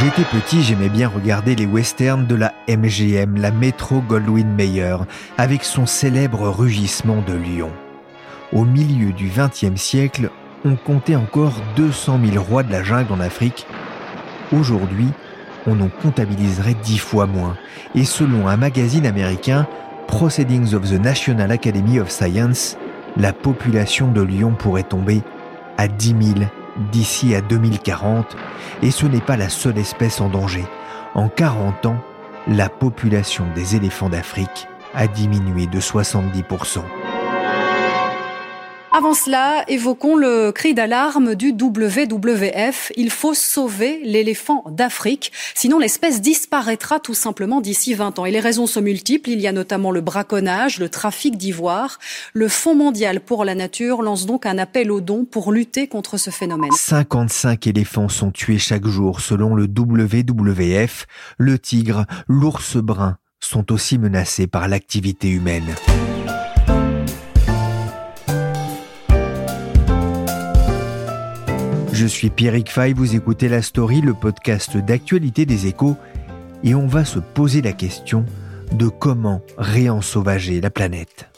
J'étais petit, j'aimais bien regarder les westerns de la MGM, la Metro Goldwyn Mayer, avec son célèbre rugissement de lion. Au milieu du XXe siècle, on comptait encore 200 000 rois de la jungle en Afrique. Aujourd'hui, on en comptabiliserait dix fois moins. Et selon un magazine américain, Proceedings of the National Academy of Science, la population de lions pourrait tomber à 10 000 d'ici à 2040, et ce n'est pas la seule espèce en danger. En 40 ans, la population des éléphants d'Afrique a diminué de 70%. Avant cela, évoquons le cri d'alarme du WWF. Il faut sauver l'éléphant d'Afrique, sinon l'espèce disparaîtra tout simplement d'ici 20 ans. Et les raisons sont multiples. Il y a notamment le braconnage, le trafic d'ivoire. Le Fonds mondial pour la nature lance donc un appel aux dons pour lutter contre ce phénomène. 55 éléphants sont tués chaque jour selon le WWF. Le tigre, l'ours brun sont aussi menacés par l'activité humaine. Je suis Pierrick Fay, vous écoutez La Story, le podcast d'actualité des échos, et on va se poser la question de comment réensauvager la planète.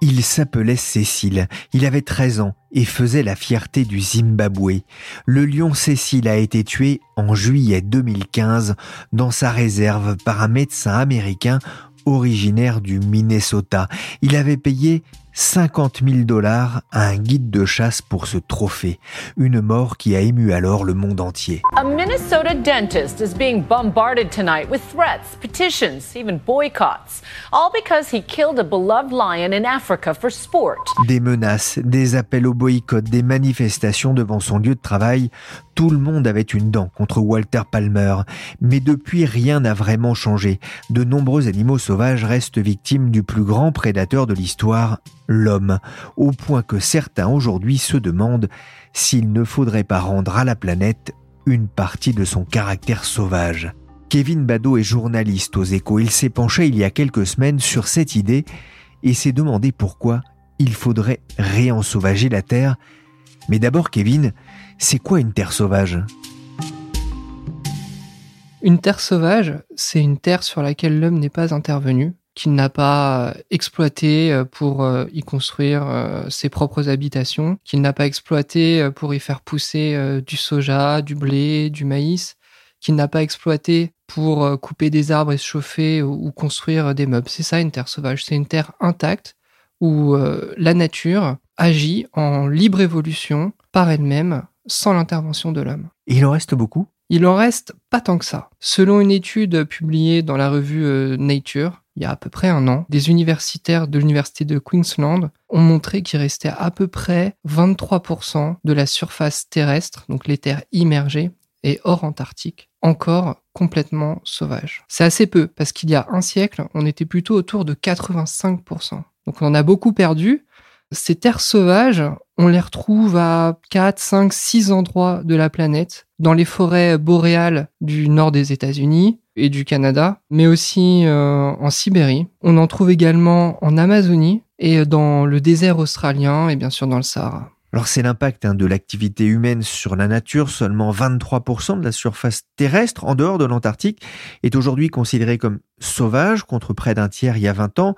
Il s'appelait Cécile, il avait 13 ans et faisait la fierté du Zimbabwe. Le lion Cécile a été tué en juillet 2015 dans sa réserve par un médecin américain originaire du Minnesota. Il avait payé 50 000 dollars à un guide de chasse pour ce trophée, une mort qui a ému alors le monde entier. A Minnesota dentist is being bombarded tonight with threats, petitions, even boycotts, all because he killed a beloved lion in Africa for sport. Des menaces, des appels au boycott, des manifestations devant son lieu de travail, tout le monde avait une dent contre Walter Palmer, mais depuis rien n'a vraiment changé. De nombreux animaux sauvages restent victimes du plus grand prédateur de l'histoire, l'homme, au point que certains aujourd'hui se demandent s'il ne faudrait pas rendre à la planète une partie de son caractère sauvage. Kevin Badeau est journaliste aux échos. Il s'est penché il y a quelques semaines sur cette idée et s'est demandé pourquoi il faudrait réensauvager la Terre. Mais d'abord, Kevin, c'est quoi une terre sauvage? Une terre sauvage, c'est une terre sur laquelle l'homme n'est pas intervenu, qu'il n'a pas exploité euh, pour euh, y construire euh, ses propres habitations, qu'il n'a pas exploité pour y faire pousser du soja, du blé, du maïs, qu'il n'a pas exploité pour couper des arbres et se chauffer ou construire des meubles. C'est ça une terre sauvage, c'est une terre intacte où la nature agit en libre évolution par elle-même sans l'intervention de l'homme. Il en reste beaucoup? Il en reste pas tant que ça. Selon une étude publiée dans la revue euh, Nature, il y a à peu près un an, des universitaires de l'université de Queensland ont montré qu'il restait à peu près 23% de la surface terrestre, donc les terres immergées et hors Antarctique, encore complètement sauvage. C'est assez peu, parce qu'il y a un siècle, on était plutôt autour de 85%. Donc on en a beaucoup perdu, ces terres sauvages, on les retrouve à 4, 5, 6 endroits de la planète, dans les forêts boréales du nord des États-Unis et du Canada, mais aussi euh, en Sibérie. On en trouve également en Amazonie et dans le désert australien et bien sûr dans le Sahara. Alors c'est l'impact hein, de l'activité humaine sur la nature. Seulement 23% de la surface terrestre en dehors de l'Antarctique est aujourd'hui considérée comme sauvage contre près d'un tiers il y a 20 ans.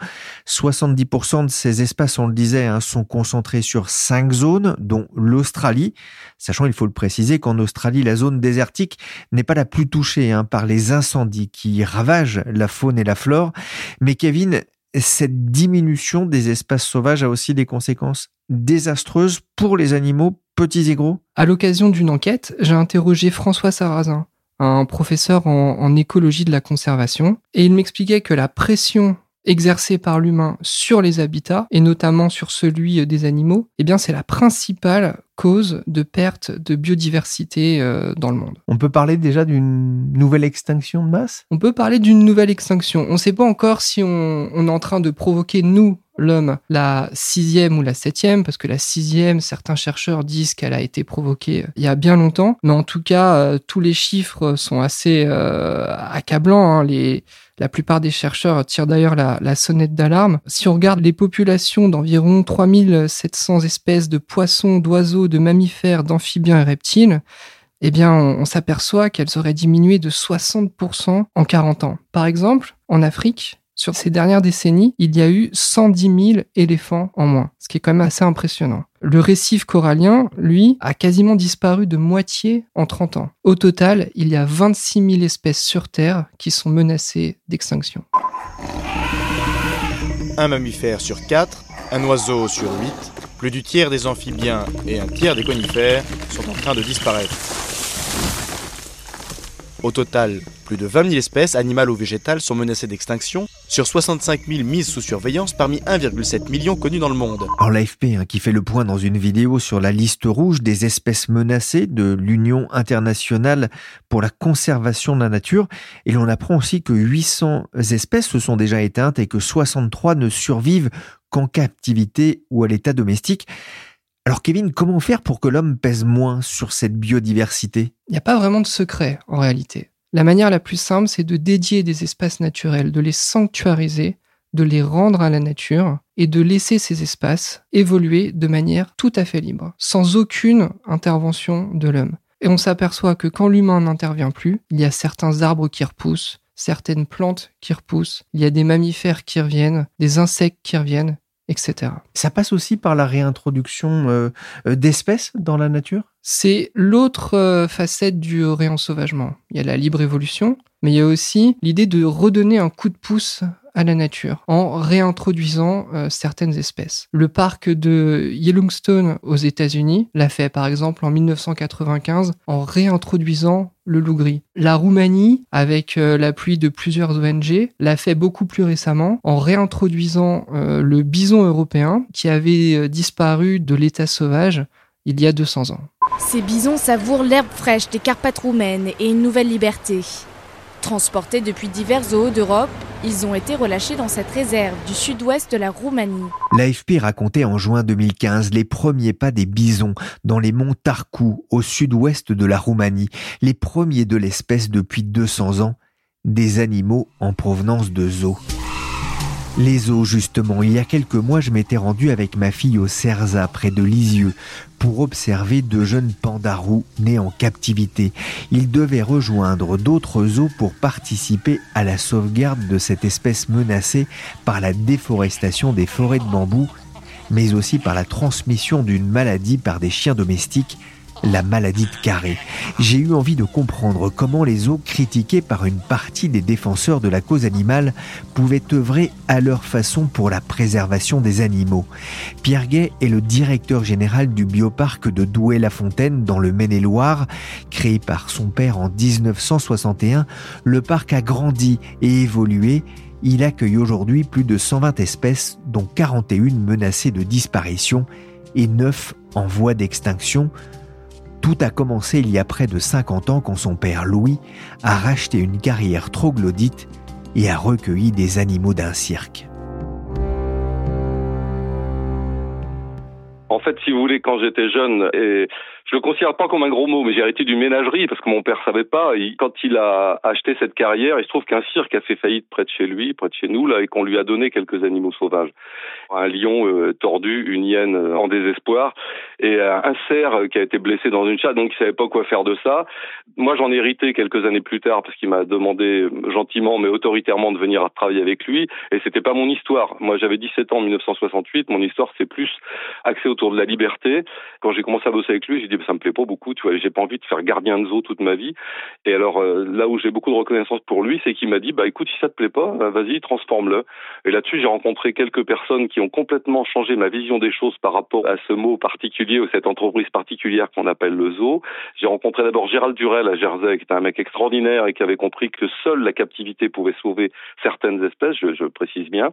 70% de ces espaces, on le disait, hein, sont concentrés sur cinq zones, dont l'Australie. Sachant, il faut le préciser, qu'en Australie, la zone désertique n'est pas la plus touchée hein, par les incendies qui ravagent la faune et la flore. Mais Kevin, cette diminution des espaces sauvages a aussi des conséquences désastreuses pour les animaux, petits et gros. À l'occasion d'une enquête, j'ai interrogé François Sarrazin, un professeur en, en, écologie de la conservation, et il m'expliquait que la pression exercée par l'humain sur les habitats, et notamment sur celui des animaux, eh bien c'est la principale cause de perte de biodiversité euh, dans le monde. On peut parler déjà d'une nouvelle extinction de masse? On peut parler d'une nouvelle extinction. On ne sait pas encore si on, on, est en train de provoquer, nous, l'homme, la sixième ou la septième, parce que la sixième, certains chercheurs disent qu'elle a été provoquée il y a bien longtemps, mais en tout cas, euh, tous les chiffres sont assez euh, accablants. Hein. Les, la plupart des chercheurs tirent d'ailleurs la, sonnette d'alarme. Si on regarde les populations d'environ 3700 espèces de poissons, d'oiseaux, de mammifères, d'amphibiens et reptiles, eh bien, on, on s'aperçoit qu'elles auraient diminué de 60% en 40 ans. Par exemple, en Afrique, sur ces dernières décennies, il y a eu 110 000 éléphants en moins, ce qui est quand même assez impressionnant. Le récif corallien, lui, a quasiment disparu de moitié en 30 ans. Au total, il y a 26 000 espèces sur Terre qui sont menacées d'extinction. Un mammifère sur 4, un oiseau sur 8, plus du tiers des amphibiens et un tiers des conifères sont en train de disparaître. Au total, plus de 20 000 espèces, animales ou végétales, sont menacées d'extinction, sur 65 000 mises sous surveillance parmi 1,7 million connues dans le monde. Alors l'AFP, hein, qui fait le point dans une vidéo sur la liste rouge des espèces menacées de l'Union internationale pour la conservation de la nature, et l'on apprend aussi que 800 espèces se sont déjà éteintes et que 63 ne survivent qu'en captivité ou à l'état domestique. Alors Kevin, comment faire pour que l'homme pèse moins sur cette biodiversité? Il n'y a pas vraiment de secret en réalité. La manière la plus simple, c'est de dédier des espaces naturels, de les sanctuariser, de les rendre à la nature et de laisser ces espaces évoluer de manière tout à fait libre, sans aucune intervention de l'homme. Et on s'aperçoit que quand l'humain n'intervient plus, il y a certains arbres qui repoussent, certaines plantes qui repoussent, il y a des mammifères qui reviennent, des insectes qui reviennent, etc. Ça passe aussi par la réintroduction euh, d'espèces dans la nature? C'est l'autre euh, facette du réensauvagement. Il y a la libre évolution, mais il y a aussi l'idée de redonner un coup de pouce à la nature en réintroduisant euh, certaines espèces. Le parc de Yellowstone aux États-Unis l'a fait par exemple en 1995 en réintroduisant le loup gris. La Roumanie, avec euh, l'appui de plusieurs ONG, l'a fait beaucoup plus récemment en réintroduisant euh, le bison européen qui avait disparu de l'état sauvage il y a 200 ans. Ces bisons savourent l'herbe fraîche des Carpates roumaines et une nouvelle liberté. Transportés depuis divers zoos d'Europe, ils ont été relâchés dans cette réserve du sud-ouest de la Roumanie. L'AFP racontait en juin 2015 les premiers pas des bisons dans les monts Tarcou, au sud-ouest de la Roumanie, les premiers de l'espèce depuis 200 ans, des animaux en provenance de zoos. Les zoos, justement. Il y a quelques mois, je m'étais rendu avec ma fille au Cerza, près de Lisieux, pour observer deux jeunes pandarous nés en captivité. Ils devaient rejoindre d'autres zoos pour participer à la sauvegarde de cette espèce menacée par la déforestation des forêts de bambou, mais aussi par la transmission d'une maladie par des chiens domestiques la maladie de Carré. J'ai eu envie de comprendre comment les eaux critiquées par une partie des défenseurs de la cause animale pouvaient œuvrer à leur façon pour la préservation des animaux. Pierre Gay est le directeur général du bioparc de Douai-la-Fontaine dans le Maine-et-Loire. Créé par son père en 1961, le parc a grandi et évolué il accueille aujourd'hui plus de 120 espèces, dont 41 menacées de disparition et 9 en voie d'extinction, tout a commencé il y a près de 50 ans quand son père Louis a racheté une carrière troglodyte et a recueilli des animaux d'un cirque. En fait, si vous voulez, quand j'étais jeune, et je le considère pas comme un gros mot, mais j'ai hérité d'une ménagerie parce que mon père savait pas. Quand il a acheté cette carrière, il se trouve qu'un cirque a fait faillite près de chez lui, près de chez nous, là, et qu'on lui a donné quelques animaux sauvages. Un lion euh, tordu, une hyène euh, en désespoir. et un cerf qui a été blessé dans une chatte, donc il savait pas quoi faire de ça. Moi, j'en ai hérité quelques années plus tard parce qu'il m'a demandé gentiment mais autoritairement de venir travailler avec lui et c'était pas mon histoire. Moi, j'avais 17 ans en 1968, mon histoire c'est plus axé autour de la liberté. Quand j'ai commencé à bosser avec lui, j'ai dit ça me plaît pas beaucoup, tu vois, j'ai pas envie de faire gardien de zoo toute ma vie. Et alors euh, là où j'ai beaucoup de reconnaissance pour lui, c'est qu'il m'a dit bah écoute, si ça te plaît pas, bah, vas-y, transforme-le. Et là-dessus, j'ai rencontré quelques personnes qui ont complètement changé ma vision des choses par rapport à ce mot particulier ou cette entreprise particulière qu'on appelle le zoo. J'ai rencontré d'abord Gérald Durel à Jersey, qui était un mec extraordinaire et qui avait compris que seule la captivité pouvait sauver certaines espèces, je, je précise bien.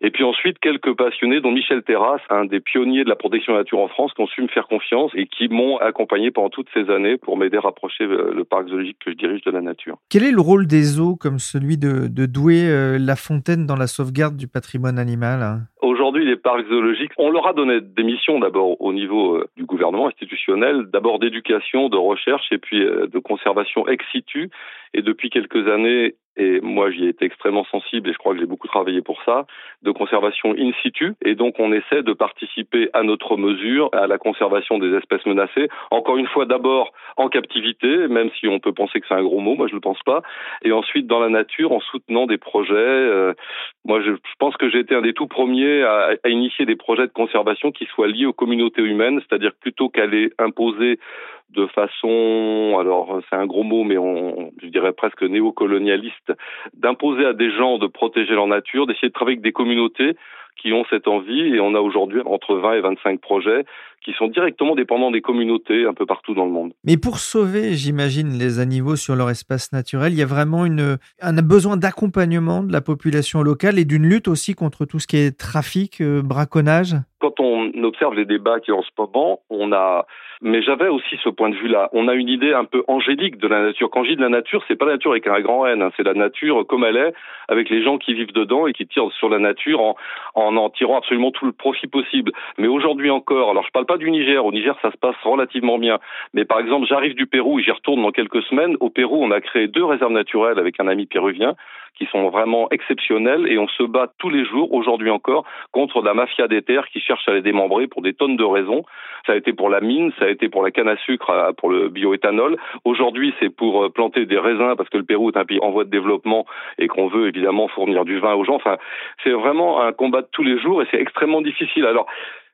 Et puis ensuite, quelques passionnés, dont Michel Terrasse, un des pionniers de la protection de la nature en France, qui ont su me faire confiance et qui m'ont accompagné pendant toutes ces années pour m'aider à rapprocher euh, le parc zoologique que je dirige de la nature. Quel est le rôle des zoos comme celui de, Douai euh, La Fontaine dans la sauvegarde du patrimoine animal hein? Aujourd'hui, les parcs zoologiques, on leur a donné des missions d'abord au niveau euh, du gouvernement institutionnel, d'abord d'éducation, de recherche et puis de conservation ex situ. Et depuis quelques années, et moi j'y ai été extrêmement sensible et je crois que j'ai beaucoup travaillé pour ça, de conservation in situ. Et donc on essaie de participer à notre mesure à la conservation des espèces menacées. Encore une fois, d'abord en captivité, même si on peut penser que c'est un gros mot, moi je ne le pense pas. Et ensuite dans la nature en soutenant des projets. Euh, moi je, pense que j'ai été un des tout premiers à, initier des projets de conservation qui soient liés aux communautés humaines, c'est-à-dire plutôt qu'à les imposer de façon, alors c'est un gros mot, mais on, je dirais presque néocolonialiste, d'imposer à des gens de protéger leur nature, d'essayer de travailler avec des communautés qui ont cette envie et on a aujourd'hui entre 20 et 25 projets qui sont directement dépendants des communautés un peu partout dans le monde. Mais pour sauver, j'imagine, les animaux sur leur espace naturel, il y a vraiment une, un besoin d'accompagnement de la population locale et d'une lutte aussi contre tout ce qui est trafic, euh, braconnage? Quand on observe les débats qui en ce moment, on a, mais j'avais aussi ce point de vue-là. On a une idée un peu angélique de la nature. Quand je dis de la nature, c'est pas la nature avec un grand N, hein. c'est la nature comme elle est, avec les gens qui vivent dedans et qui tirent sur la nature en en, en tirant absolument tout le profit possible. Mais aujourd'hui encore, alors je parle pas du Niger. Au Niger, ça se passe relativement bien. Mais par exemple, j'arrive du Pérou et j'y retourne dans quelques semaines. Au Pérou, on a créé deux réserves naturelles avec un ami péruvien qui sont vraiment exceptionnelles et on se bat tous les jours, aujourd'hui encore, contre la mafia des terres qui cherche à les démembrer pour des tonnes de raisons. Ça a été pour la mine, ça a été pour la canne à sucre, euh, pour le bioéthanol. Aujourd'hui, c'est pour euh, planter des raisins parce que le Pérou est un pays en voie de développement et qu'on veut évidemment fournir du vin aux gens. Enfin, c'est vraiment un combat de tous les jours et c'est extrêmement difficile. Alors,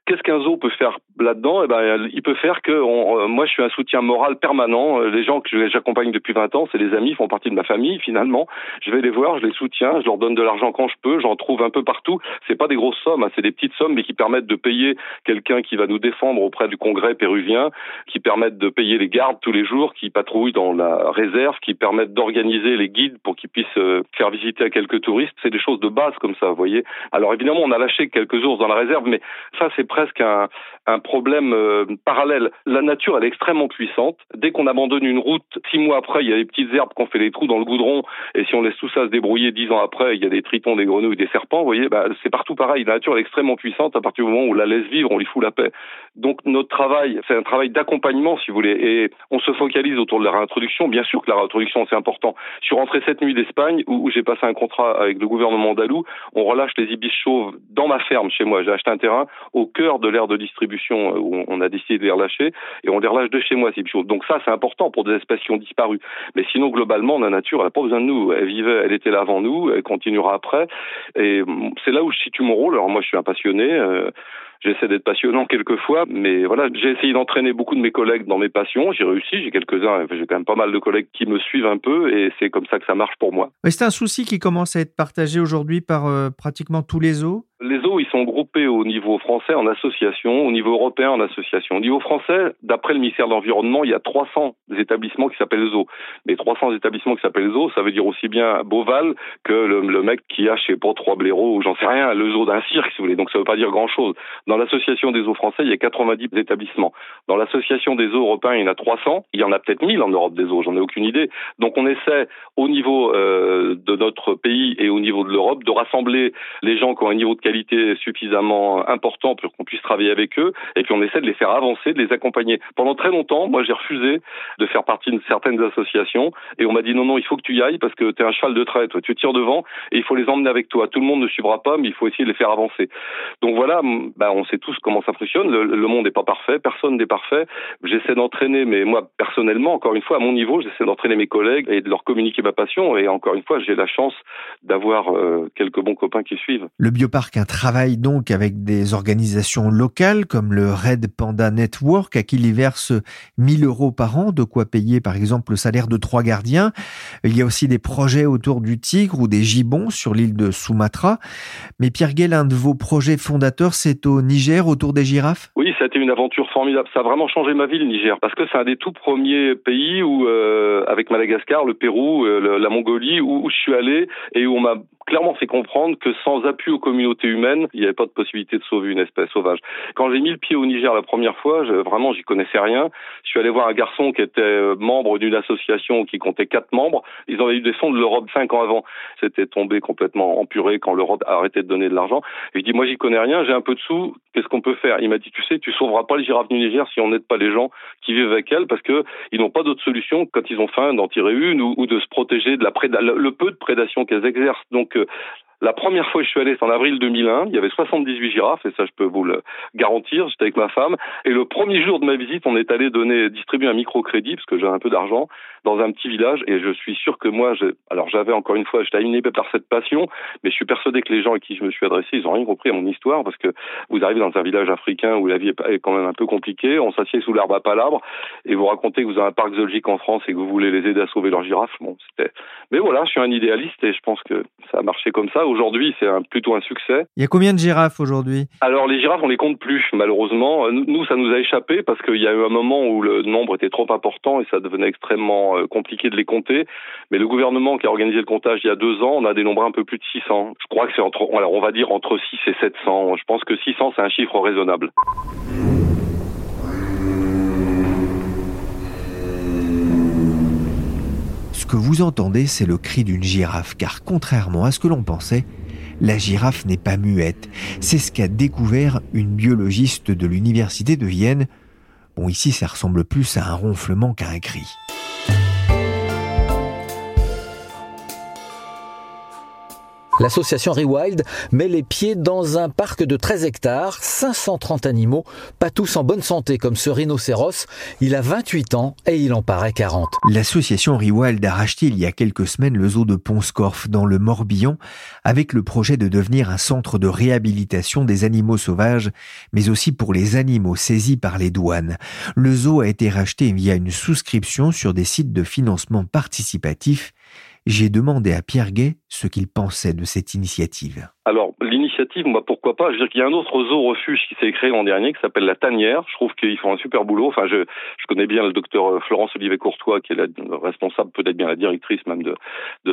Qu'est-ce qu'un zoo peut faire là-dedans? Eh ben, il peut faire que euh, moi, je suis un soutien moral permanent. Euh, les gens que j'accompagne depuis 20 ans, c'est des amis, font partie de ma famille. Finalement, je vais les voir, je les soutiens, je leur donne de l'argent quand je peux. J'en trouve un peu partout. C'est pas des grosses sommes, hein, c'est des petites sommes, mais qui permettent de payer quelqu'un qui va nous défendre auprès du Congrès péruvien, qui permettent de payer les gardes tous les jours, qui patrouillent dans la réserve, qui permettent d'organiser les guides pour qu'ils puissent euh, faire visiter à quelques touristes. C'est des choses de base comme ça, vous voyez. Alors évidemment, on a lâché quelques ours dans la réserve, mais ça, c'est presque un, problème euh, parallèle. La nature, elle est extrêmement puissante. Dès qu'on abandonne une route, six mois après, il y a des petites herbes qui ont fait des trous dans le goudron, et si on laisse tout ça se débrouiller dix ans après, il y a des tritons, des grenouilles, des serpents. Vous voyez, bah, c'est partout pareil. La nature est extrêmement puissante. À partir du moment où on la laisse vivre, on lui fout la paix. Donc notre travail, c'est un travail d'accompagnement, si vous voulez, et on se focalise autour de la réintroduction. Bien sûr que la réintroduction, c'est important. Je suis rentré cette nuit d'Espagne, où, j'ai passé un contrat avec le gouvernement andalou. On relâche les ibis chauves dans ma ferme, chez moi. J'ai acheté un terrain au cœur de l'aire de distribution euh, où on a décidé de les relâcher, et on les relâche de chez moi, ces chauves. Donc ça, c'est important pour des espèces qui ont disparu. Mais sinon, globalement, la nature, elle n'a pas besoin de nous. Elle vivait, elle était là avant nous, elle continuera après. Et c'est là où je situe mon rôle. Alors moi, je suis un passionné. Euh, J'essaie d'être passionnant quelquefois, mais voilà, j'ai essayé d'entraîner beaucoup de mes collègues dans mes passions. J'ai réussi, j'ai quelques-uns, j'ai quand même pas mal de collègues qui me suivent un peu, et c'est comme ça que ça marche pour moi. Mais c'est un souci qui commence à être partagé aujourd'hui par euh, pratiquement tous les zoos? Les eaux, ils sont groupés au niveau français en association, au niveau européen en association. Au niveau français, d'après le ministère de l'Environnement, il y a 300 établissements qui s'appellent zoos. Mais 300 établissements qui s'appellent zoos, ça veut dire aussi bien Beauval que le, mec qui a, je sais pas, trois blaireaux ou j'en sais rien, le zoo d'un cirque, si vous voulez. Donc ça veut pas dire grand-chose. Dans l'association des zoos français, il y a 90 établissements. Dans l'association des zoos européens, il y en a 300. Il y en a peut-être 1000 en Europe des zoos, j'en ai aucune idée. Donc on essaie, au niveau euh, de notre pays et au niveau de l'Europe, de rassembler les gens qui ont un niveau de qualité suffisamment important pour qu'on puisse travailler avec eux, et puis on essaie de les faire avancer, de les accompagner. Pendant très longtemps, moi j'ai refusé de faire partie de certaines associations, et on m'a dit non, non, il faut que tu y ailles parce que tu es un cheval de trait, toi, tu tires devant, et il faut les emmener avec toi. Tout le monde ne suivra pas, mais il faut essayer de les faire avancer. Donc voilà, bah, on sait tous comment ça fonctionne. Le, monde n'est pas parfait, personne n'est parfait. J'essaie d'entraîner, mais moi personnellement, encore une fois, à mon niveau, j'essaie d'entraîner mes collègues et de leur communiquer ma passion. Et encore une fois, j'ai la chance d'avoir euh, quelques bons copains qui suivent. Le bioparc un travail donc avec des organisations locales comme le Red Panda Network à qui il verse 1000 euros par an, de quoi payer par exemple le salaire de trois gardiens. Il y a aussi des projets autour du tigre ou des gibbons sur l'île de Sumatra. Mais Pierre Guel, un de vos projets fondateurs, c'est au Niger autour des girafes? Oui, ça a été une aventure formidable. Ça a vraiment changé ma vie, le Niger, parce que c'est un des tout premiers pays où, euh, avec Madagascar, le Pérou, euh, la Mongolie, où, je suis allé et où on m'a clairement fait comprendre que sans appui aux communautés humaines, il n'y avait pas de possibilité de sauver une espèce sauvage. Quand j'ai mis le pied au Niger la première fois, vraiment, j'y connaissais rien. Je suis allé voir un garçon qui était euh, membre d'une association qui comptait quatre membres. Ils avaient eu des fonds de l'Europe cinq ans avant. C'était tombé complètement empuré quand l'Europe a arrêté de donner de l'argent. Je dis, moi, j'y connais rien, j'ai un peu de sous, qu'est-ce qu'on peut faire? Il m'a dit, tu sais, tu sauveras pas les girafes du Niger si on n'aide pas les gens qui vivent avec elles parce que ils n'ont pas d'autre solution quand ils ont faim d'en tirer une ou, de se protéger de la le peu de prédation qu'elles exercent. Donc, euh, la première fois que je suis allé, c'est en avril 2001. Il y avait 78 girafes, et ça, je peux vous le garantir. J'étais avec ma femme. Et le premier jour de ma visite, on est allé donner, distribuer un microcrédit, parce que j'ai un peu d'argent, dans un petit village. Et je suis sûr que moi, alors j'avais encore une fois, j'étais animé par cette passion, mais je suis persuadé que les gens à qui je me suis adressé, ils ont rien compris à mon histoire, parce que vous arrivez dans un village africain où la vie est quand même un peu compliquée. On s'assied sous l'arbre à palabre, et vous racontez que vous avez un parc zoologique en France et que vous voulez les aider à sauver leurs girafes. Bon, c'était. Mais voilà, je suis un idéaliste et je pense que ça a marché comme ça. Aujourd'hui, c'est plutôt un succès. Il y a combien de girafes aujourd'hui? Alors les girafes, on les compte plus, malheureusement. Nous, ça nous a échappé parce qu'il y a eu un moment où le nombre était trop important et ça devenait extrêmement euh, compliqué de les compter. Mais le gouvernement qui a organisé le comptage il y a deux ans, on a dénombré un peu plus de 600. Je crois que c'est entre, alors on va dire entre 6 et 700. Je pense que 600, c'est un chiffre raisonnable. Ce que vous entendez, c'est le cri d'une girafe, car contrairement à ce que l'on pensait, la girafe n'est pas muette. C'est ce qu'a découvert une biologiste de l'université de Vienne. Bon, ici, ça ressemble plus à un ronflement qu'à un cri. L'association Rewild met les pieds dans un parc de 13 hectares, 530 animaux, pas tous en bonne santé comme ce rhinocéros. Il a 28 ans et il en paraît 40. L'association Rewild a racheté il y a quelques semaines le zoo de Ponscorf dans le Morbihan avec le projet de devenir un centre de réhabilitation des animaux sauvages, mais aussi pour les animaux saisis par les douanes. Le zoo a été racheté via une souscription sur des sites de financement participatif j'ai demandé à Pierre Gay ce qu'il pensait de cette initiative. Alors, l'initiative, moi, pourquoi pas? Je veux dire qu'il y a un autre zoo refuge qui s'est créé l'an dernier qui s'appelle la Tanière. Je trouve qu'ils font un super boulot. Enfin, je, connais bien le docteur euh, Florence Olivier Courtois, qui est la responsable, peut-être bien la directrice même de,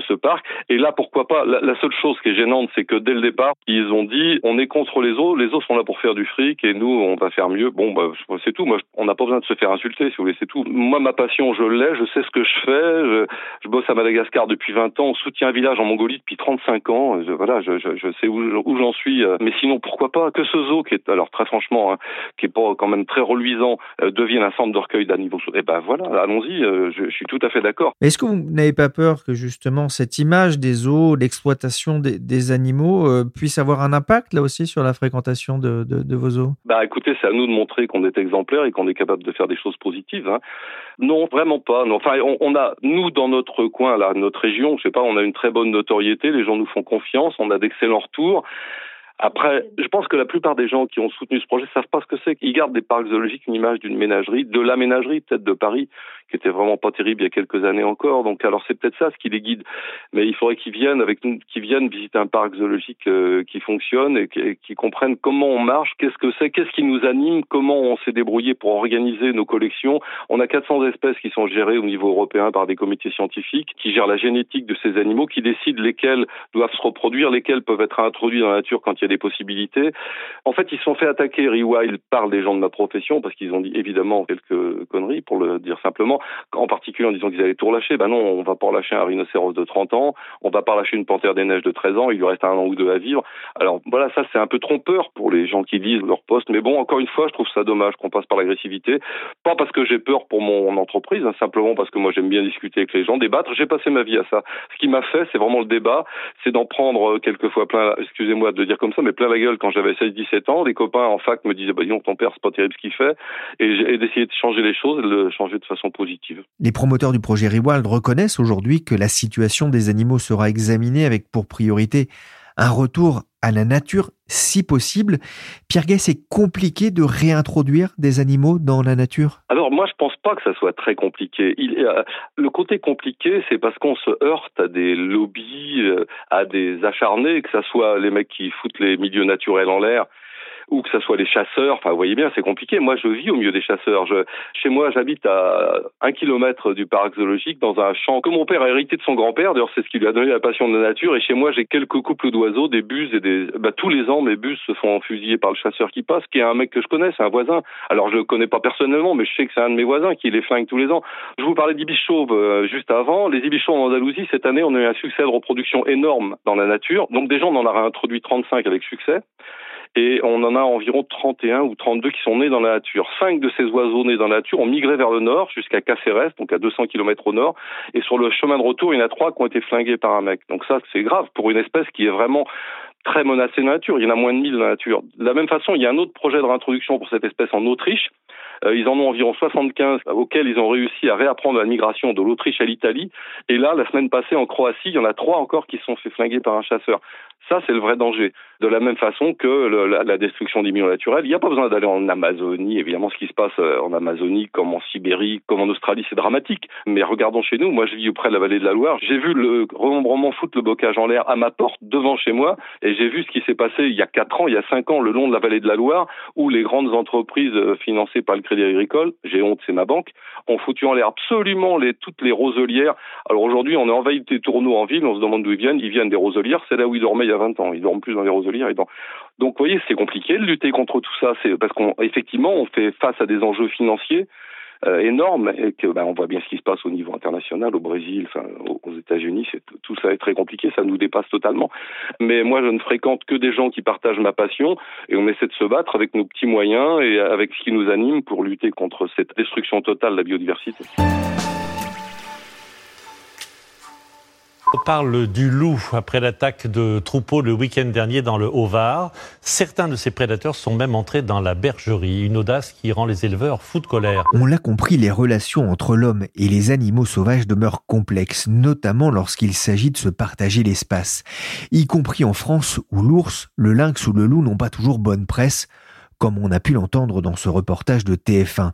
ce parc. Et là, pourquoi pas? La, seule chose qui est gênante, c'est que dès le départ, ils ont dit on est contre les zoos, les zoos sont là pour faire du fric et nous, on va faire mieux. Bon, bah, c'est tout. On n'a pas besoin de se faire insulter, si vous voulez, c'est tout. Moi, ma passion, je l'ai, je sais ce que je fais. Je, bosse à Madagascar depuis 20 ans, on soutient un village en Mongolie depuis 35 ans. Je, voilà, je, je, je sais où, où j'en suis. Euh, mais sinon, pourquoi pas que ce zoo, qui est alors très franchement, hein, qui est pas quand même très reluisant, euh, devienne un centre de recueil d'animaux. Eh ben voilà, allons-y. Euh, je, suis tout à fait d'accord. Est-ce que vous n'avez pas peur que justement cette image des zoos, l'exploitation des, animaux, puisse avoir un impact là aussi sur la fréquentation de, de, vos zoos? Bah écoutez, c'est à nous de montrer qu'on est exemplaire et qu'on est capable de faire des choses positives. Hein. Non, vraiment pas. Non. Enfin, on, on, a nous dans notre coin là, notre région, on a une très bonne notoriété. Les gens nous font confiance. On a d'excellents retours. Après, je pense que la plupart des gens qui ont soutenu ce projet savent pas ce que c'est. Ils gardent des parcs zoologiques une image d'une ménagerie, de la ménagerie peut-être de Paris, qui était vraiment pas terrible il y a quelques années encore. Donc alors c'est peut-être ça ce qui les guide. Mais il faudrait qu'ils viennent avec nous, qu'ils viennent visiter un parc zoologique euh, qui fonctionne et qu'ils comprennent comment on marche, qu'est-ce que c'est, qu'est-ce qui nous anime, comment on s'est débrouillé pour organiser nos collections. On a 400 espèces qui sont gérées au niveau européen par des comités scientifiques qui gèrent la génétique de ces animaux, qui décident lesquels doivent se reproduire, lesquels peuvent être introduits dans la nature quand il y a des possibilités. En fait, ils se sont fait attaquer Rewild par des gens de ma profession parce qu'ils ont dit évidemment quelques conneries pour le dire simplement en particulier en disant qu'ils allaient tout relâcher. Ben non, on va pas relâcher un rhinocéros de 30 ans, on va pas relâcher une panthère des neiges de 13 ans, il lui reste un an ou deux à vivre. Alors voilà, ça c'est un peu trompeur pour les gens qui lisent leur poste, mais bon, encore une fois, je trouve ça dommage qu'on passe par l'agressivité. Pas parce que j'ai peur pour mon entreprise, hein, simplement parce que moi j'aime bien discuter avec les gens, débattre. J'ai passé ma vie à ça. Ce qui m'a fait, c'est vraiment le débat, c'est d'en prendre quelquefois plein, excusez-moi de dire comme ça, mais plein la gueule quand j'avais 16-17 ans. Les copains en fac me disaient, bah, dis ton père, c'est pas terrible ce qu'il fait. Et j'ai de changer les choses et de le changer de façon positive. Les promoteurs du projet Rewild reconnaissent aujourd'hui que la situation des animaux sera examinée avec pour priorité un retour à la nature si possible. Pierre Gay, c'est compliqué de réintroduire des animaux dans la nature? Alors moi, je pense pas que ça soit très compliqué. Il, le côté compliqué, c'est parce qu'on se heurte à des lobbies, euh, à des acharnés, que ce soit les mecs qui foutent les milieux naturels en l'air ou que ce soit les chasseurs. Enfin, vous voyez bien, c'est compliqué. Moi, je vis au milieu des chasseurs. Chez moi, j'habite à un kilomètre du parc zoologique, dans un champ que mon père a hérité de son grand-père. D'ailleurs, c'est ce qui lui a donné la passion de la nature. Et chez moi, j'ai quelques couples d'oiseaux, des buses et des. Bah, tous les ans, mes buses se font fusiller par le chasseur qui passe, qui est un mec que je connais, c'est un voisin. Alors, je le connais pas personnellement, mais je sais que c'est un de mes voisins qui les flingue tous les ans. Je vous parlais d'ibis chauves euh, juste avant. Les ibis en Andalousie, cette année, on a eu un succès de reproduction énorme dans la nature. Donc, déjà, on en a réintroduit 35 avec succès et on en a environ 31 ou 32 qui sont nés dans la nature. Cinq de ces oiseaux nés dans la nature ont migré vers le nord jusqu'à Caceres, donc à 200 km au nord, et sur le chemin de retour, il y en a trois qui ont été flingués par un mec. Donc ça, c'est grave pour une espèce qui est vraiment très menacée dans la nature. Il y en a moins de 1000 dans la nature. De la même façon, il y a un autre projet de réintroduction pour cette espèce en Autriche. Euh, ils en ont environ 75 auxquels ils ont réussi à réapprendre la migration de l'Autriche à l'Italie. Et là, la semaine passée en Croatie, il y en a trois encore qui sont fait flinguer par un chasseur. Ça, c'est le vrai danger. De la même façon que la, destruction des milieux naturels, il n'y a pas besoin d'aller en Amazonie. Évidemment, ce qui se passe euh, en Amazonie, comme en Sibérie, comme en Australie, c'est dramatique. Mais regardons chez nous. Moi, je vis auprès de la vallée de la Loire. J'ai vu le remembrement foutre le bocage en l'air à ma porte, devant chez moi, et j'ai vu ce qui s'est passé il y a quatre ans, il y a cinq ans, le long de la vallée de la Loire, où les grandes entreprises euh, financées par le Crédit Agricole, j'ai honte, c'est ma banque, ont foutu en l'air absolument toutes les roselières. Alors aujourd'hui, on est envahi des tourneaux en ville, on se demande d'où ils viennent. Ils viennent des roselières, c'est là où ils dormaient a 20 ans. Ils dorment plus dans les roselières. Et dans... Donc, vous voyez, c'est compliqué de lutter contre tout ça. C'est parce qu'effectivement, on, fait face à des enjeux financiers euh, énormes et que ben, on voit bien ce qui se passe au niveau international, au Brésil, aux États-Unis. Tout ça est très compliqué, ça nous dépasse totalement. Mais moi, je ne fréquente que des gens qui partagent ma passion et on essaie de se battre avec nos petits moyens et avec ce qui nous anime pour lutter contre cette destruction totale de la biodiversité. On parle du loup après l'attaque de troupeaux le week-end dernier dans le Haut-Var. Certains de ces prédateurs sont même entrés dans la bergerie, une audace qui rend les éleveurs fous de colère. On l'a compris, les relations entre l'homme et les animaux sauvages demeurent complexes, notamment lorsqu'il s'agit de se partager l'espace, y compris en France où l'ours, le lynx ou le loup n'ont pas toujours bonne presse, comme on a pu l'entendre dans ce reportage de TF1.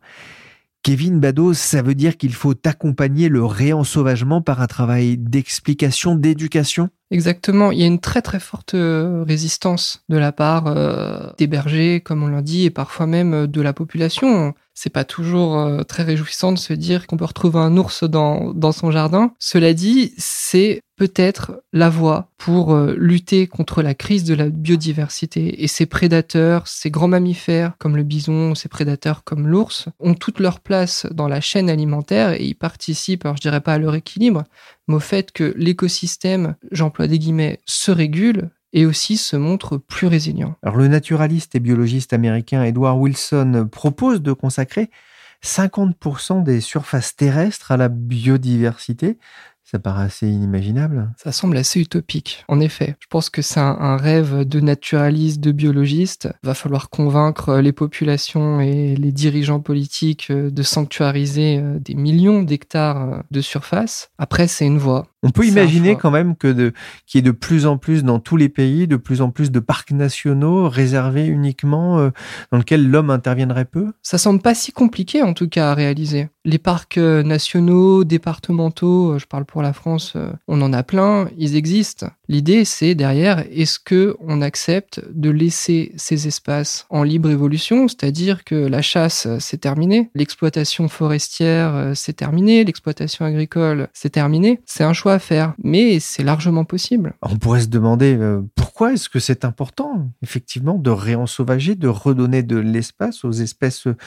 Kevin Bados, ça veut dire qu'il faut accompagner le réensauvagement par un travail d'explication, d'éducation? Exactement, il y a une très très forte euh, résistance de la part euh, des bergers, comme on l'a dit, et parfois même euh, de la population. C'est pas toujours très réjouissant de se dire qu'on peut retrouver un ours dans, dans son jardin. Cela dit, c'est peut-être la voie pour lutter contre la crise de la biodiversité. Et ces prédateurs, ces grands mammifères comme le bison, ces prédateurs comme l'ours, ont toute leur place dans la chaîne alimentaire et ils participent, alors je dirais pas à leur équilibre, mais au fait que l'écosystème, j'emploie des guillemets, se régule et aussi se montre plus résilient. Alors le naturaliste et biologiste américain Edward Wilson propose de consacrer 50% des surfaces terrestres à la biodiversité. Ça paraît assez inimaginable. Ça semble assez utopique, en effet. Je pense que c'est un, rêve de naturaliste, de biologiste. Va falloir convaincre les populations et les dirigeants politiques euh, de sanctuariser euh, des millions d'hectares euh, de surface. Après, c'est une voie. On peut imaginer quand même que de, qu'il y ait de plus en plus dans tous les pays, de plus en plus de parcs nationaux réservés uniquement, euh, dans lesquels l'homme interviendrait peu? Ça semble pas si compliqué en tout cas à réaliser. Les parcs euh, nationaux, départementaux, euh, je parle pour la France, on en a plein, ils existent. L'idée, c'est derrière, est-ce que on accepte de laisser ces espaces en libre évolution, c'est-à-dire que la chasse, c'est terminé, l'exploitation forestière, c'est terminé, l'exploitation agricole, c'est terminé? C'est un choix faire, mais c'est largement possible. On pourrait se demander euh, pourquoi est-ce que c'est important, effectivement, de réensauvager, de redonner de l'espace aux espèces euh,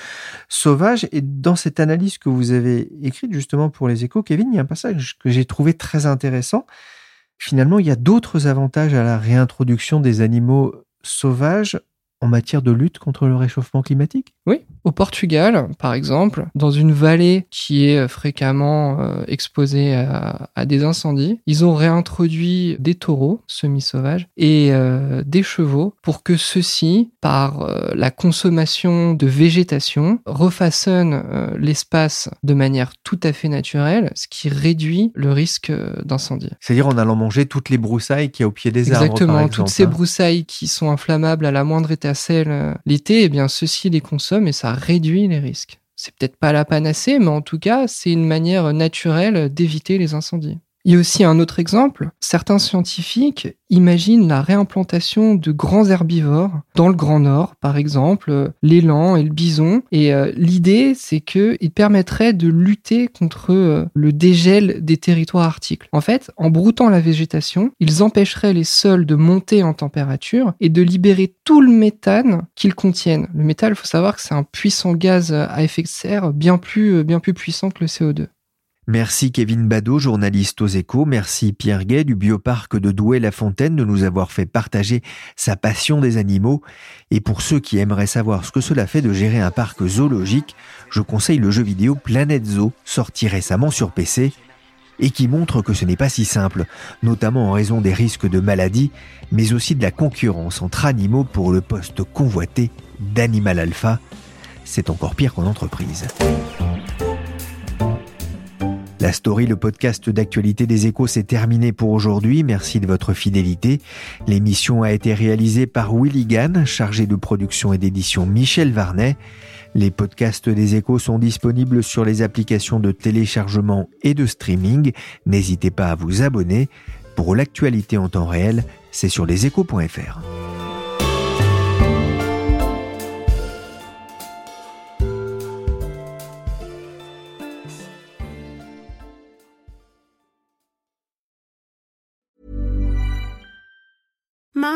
sauvages. Et dans cette analyse que vous avez écrite justement pour les échos, Kevin, il y a un passage que j'ai trouvé très intéressant. Finalement, il y a d'autres avantages à la réintroduction des animaux sauvages en matière de lutte contre le réchauffement climatique Oui, au Portugal, par exemple, dans une vallée qui est fréquemment euh, exposée à, des incendies, ils ont réintroduit des taureaux semi-sauvages et euh, des chevaux pour que ceux-ci, par euh, la consommation de végétation, refaçonnent l'espace de manière tout à fait naturelle, ce qui réduit le risque d'incendie. C'est-à-dire en allant manger toutes les broussailles qui y a au pied des arbres. Exactement, toutes ces hein. broussailles qui sont inflammables à la moindre étincelle l'été, eh bien ceux-ci les consomment et ça réduit les risques. C'est peut-être pas la panacée, mais en tout cas, c'est une manière naturelle d'éviter les incendies. Il y a aussi un autre exemple. Certains scientifiques imaginent la réimplantation de grands herbivores dans le Grand Nord, par exemple l'élan et le bison. Et euh, l'idée, c'est qu'ils permettraient de lutter contre euh, le dégel des territoires arctiques. En fait, en broutant la végétation, ils empêcheraient les sols de monter en température et de libérer tout le méthane qu'ils contiennent. Le méthane, il faut savoir que c'est un puissant gaz à effet de serre bien plus, euh, bien plus puissant que le CO2. Merci Kevin Badeau, journaliste aux échos. Merci Pierre Gay du bioparc de Douai-la-Fontaine de nous avoir fait partager sa passion des animaux. Et pour ceux qui aimeraient savoir ce que cela fait de gérer un parc zoologique, je conseille le jeu vidéo Planète Zoo, sorti récemment sur PC et qui montre que ce n'est pas si simple, notamment en raison des risques de maladie, mais aussi de la concurrence entre animaux pour le poste convoité d'animal alpha. C'est encore pire qu'en entreprise. La story, le podcast d'actualité des échos, s'est terminé pour aujourd'hui. Merci de votre fidélité. L'émission a été réalisée par Willy Gann, chargé de production et d'édition Michel Varnet. Les podcasts des échos sont disponibles sur les applications de téléchargement et de streaming. N'hésitez pas à vous abonner. Pour l'actualité en temps réel, c'est sur leséchos.fr.